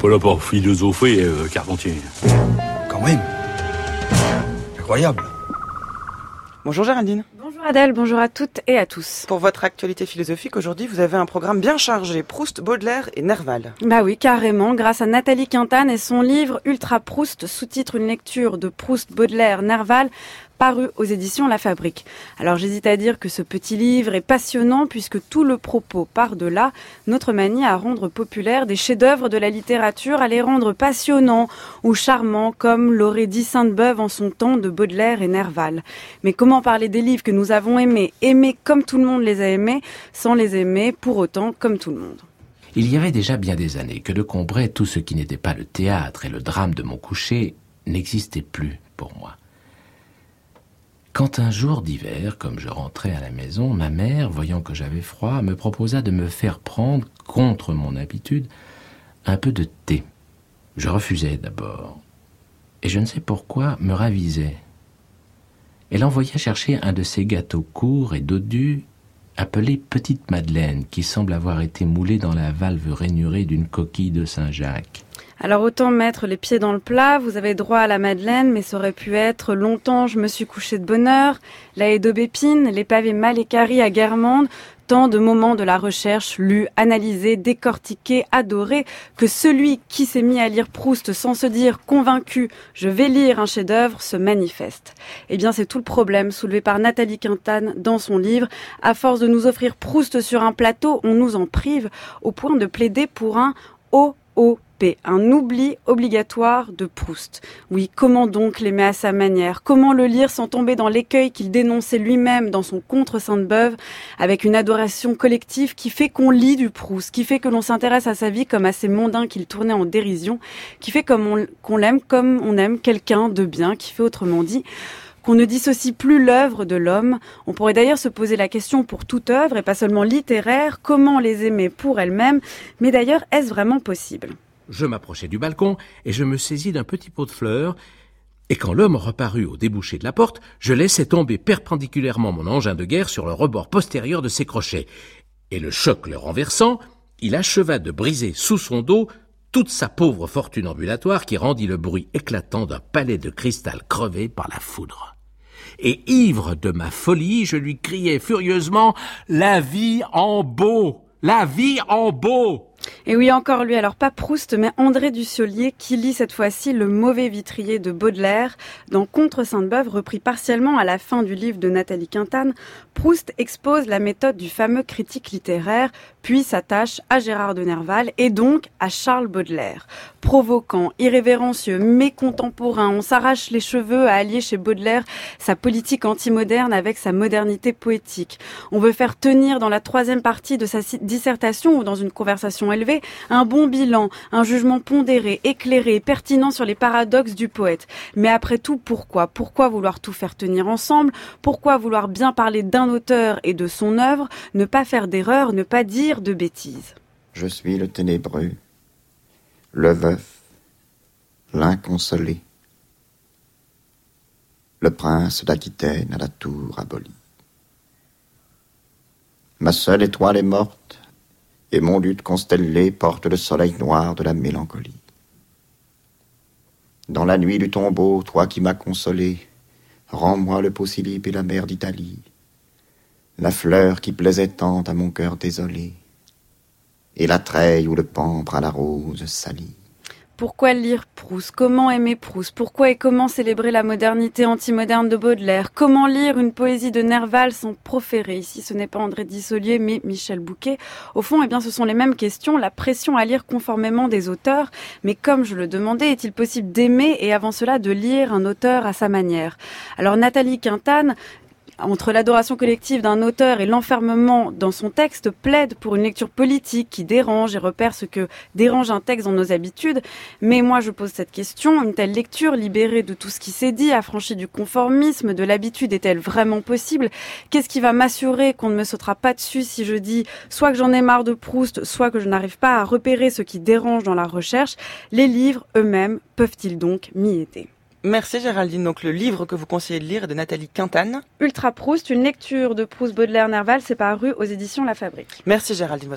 pas là pour philosopher, euh, Carpentier. Quand même. Incroyable. Bonjour Géraldine. Bonjour Adèle, bonjour à toutes et à tous. Pour votre actualité philosophique, aujourd'hui, vous avez un programme bien chargé. Proust, Baudelaire et Nerval. Bah oui, carrément, grâce à Nathalie Quintane et son livre Ultra Proust, sous-titre Une lecture de Proust, Baudelaire, Nerval, paru aux éditions La Fabrique. Alors j'hésite à dire que ce petit livre est passionnant puisque tout le propos part de là, notre manie à rendre populaire des chefs-d'œuvre de la littérature, à les rendre passionnants ou charmants comme l'aurait dit Sainte-Beuve en son temps de Baudelaire et Nerval. Mais comment parler des livres que nous avons aimés, aimés comme tout le monde les a aimés, sans les aimer pour autant comme tout le monde Il y avait déjà bien des années que de Combray, tout ce qui n'était pas le théâtre et le drame de mon coucher n'existait plus pour moi. Quand un jour d'hiver, comme je rentrais à la maison, ma mère, voyant que j'avais froid, me proposa de me faire prendre, contre mon habitude, un peu de thé. Je refusai d'abord, et je ne sais pourquoi me ravisais. Elle envoya chercher un de ces gâteaux courts et dodus appelés Petite Madeleine, qui semble avoir été moulé dans la valve rainurée d'une coquille de Saint-Jacques. Alors autant mettre les pieds dans le plat, vous avez droit à la madeleine, mais ça aurait pu être longtemps je me suis couché de bonne heure, la haie d'aubépine, les pavés mal écaris à Guermande, tant de moments de la recherche lus, analysés, décortiqués, adorés, que celui qui s'est mis à lire Proust sans se dire convaincu je vais lire un chef-d'œuvre se manifeste. Eh bien c'est tout le problème soulevé par Nathalie Quintane dans son livre. À force de nous offrir Proust sur un plateau, on nous en prive au point de plaider pour un Un oubli obligatoire de Proust. Oui, comment donc l'aimer à sa manière? Comment le lire sans tomber dans l'écueil qu'il dénonçait lui-même dans son Contre Sainte-Beuve, avec une adoration collective qui fait qu'on lit du Proust, qui fait que l'on s'intéresse à sa vie comme à ces mondains qu'il tournait en dérision, qui fait qu'on l'aime comme on aime quelqu'un de bien, qui fait autrement dit qu'on ne dissocie plus l'œuvre de l'homme. On pourrait d'ailleurs se poser la question pour toute œuvre, et pas seulement littéraire, comment les aimer pour elles-mêmes, mais d'ailleurs, est-ce vraiment possible? Je m'approchai du balcon et je me saisis d'un petit pot de fleurs, et quand l'homme reparut au débouché de la porte, je laissai tomber perpendiculairement mon engin de guerre sur le rebord postérieur de ses crochets, et le choc le renversant, il acheva de briser sous son dos toute sa pauvre fortune ambulatoire qui rendit le bruit éclatant d'un palais de cristal crevé par la foudre. Et ivre de ma folie, je lui criai furieusement La vie en beau. La vie en beau. Et oui, encore lui, alors pas Proust, mais André Dussolier, qui lit cette fois-ci le mauvais vitrier de Baudelaire. Dans Contre Sainte-Beuve, repris partiellement à la fin du livre de Nathalie Quintane, Proust expose la méthode du fameux critique littéraire, puis s'attache à Gérard de Nerval et donc à Charles Baudelaire. Provoquant, irrévérencieux, mécontemporain, on s'arrache les cheveux à allier chez Baudelaire sa politique anti-moderne avec sa modernité poétique. On veut faire tenir dans la troisième partie de sa dissertation ou dans une conversation un bon bilan, un jugement pondéré, éclairé, pertinent sur les paradoxes du poète. Mais après tout, pourquoi? Pourquoi vouloir tout faire tenir ensemble? Pourquoi vouloir bien parler d'un auteur et de son œuvre, ne pas faire d'erreur, ne pas dire de bêtises? Je suis le ténébreux le veuf, l'inconsolé, le prince d'Aquitaine à la tour abolie. Ma seule étoile est morte, et mon lutte constellé porte le soleil noir de la mélancolie. Dans la nuit du tombeau, toi qui m'as consolé, rends-moi le Posilip et la mer d'Italie, la fleur qui plaisait tant à mon cœur désolé et la treille ou le pampre à la rose salie. Pourquoi lire Proust? Comment aimer Proust? Pourquoi et comment célébrer la modernité anti-moderne de Baudelaire? Comment lire une poésie de Nerval sans proférer? Ici, ce n'est pas André Dissolier, mais Michel Bouquet. Au fond, eh bien, ce sont les mêmes questions. La pression à lire conformément des auteurs. Mais comme je le demandais, est-il possible d'aimer et avant cela de lire un auteur à sa manière? Alors, Nathalie Quintane entre l'adoration collective d'un auteur et l'enfermement dans son texte, plaide pour une lecture politique qui dérange et repère ce que dérange un texte dans nos habitudes. Mais moi, je pose cette question, une telle lecture libérée de tout ce qui s'est dit, affranchie du conformisme, de l'habitude, est-elle vraiment possible? Qu'est-ce qui va m'assurer qu'on ne me sautera pas dessus si je dis soit que j'en ai marre de Proust, soit que je n'arrive pas à repérer ce qui dérange dans la recherche? Les livres eux-mêmes peuvent-ils donc m'y aider? Merci Géraldine. Donc le livre que vous conseillez de lire est de Nathalie Quintane. Ultra Proust, une lecture de Proust Baudelaire Nerval, c'est paru aux éditions La Fabrique. Merci Géraldine.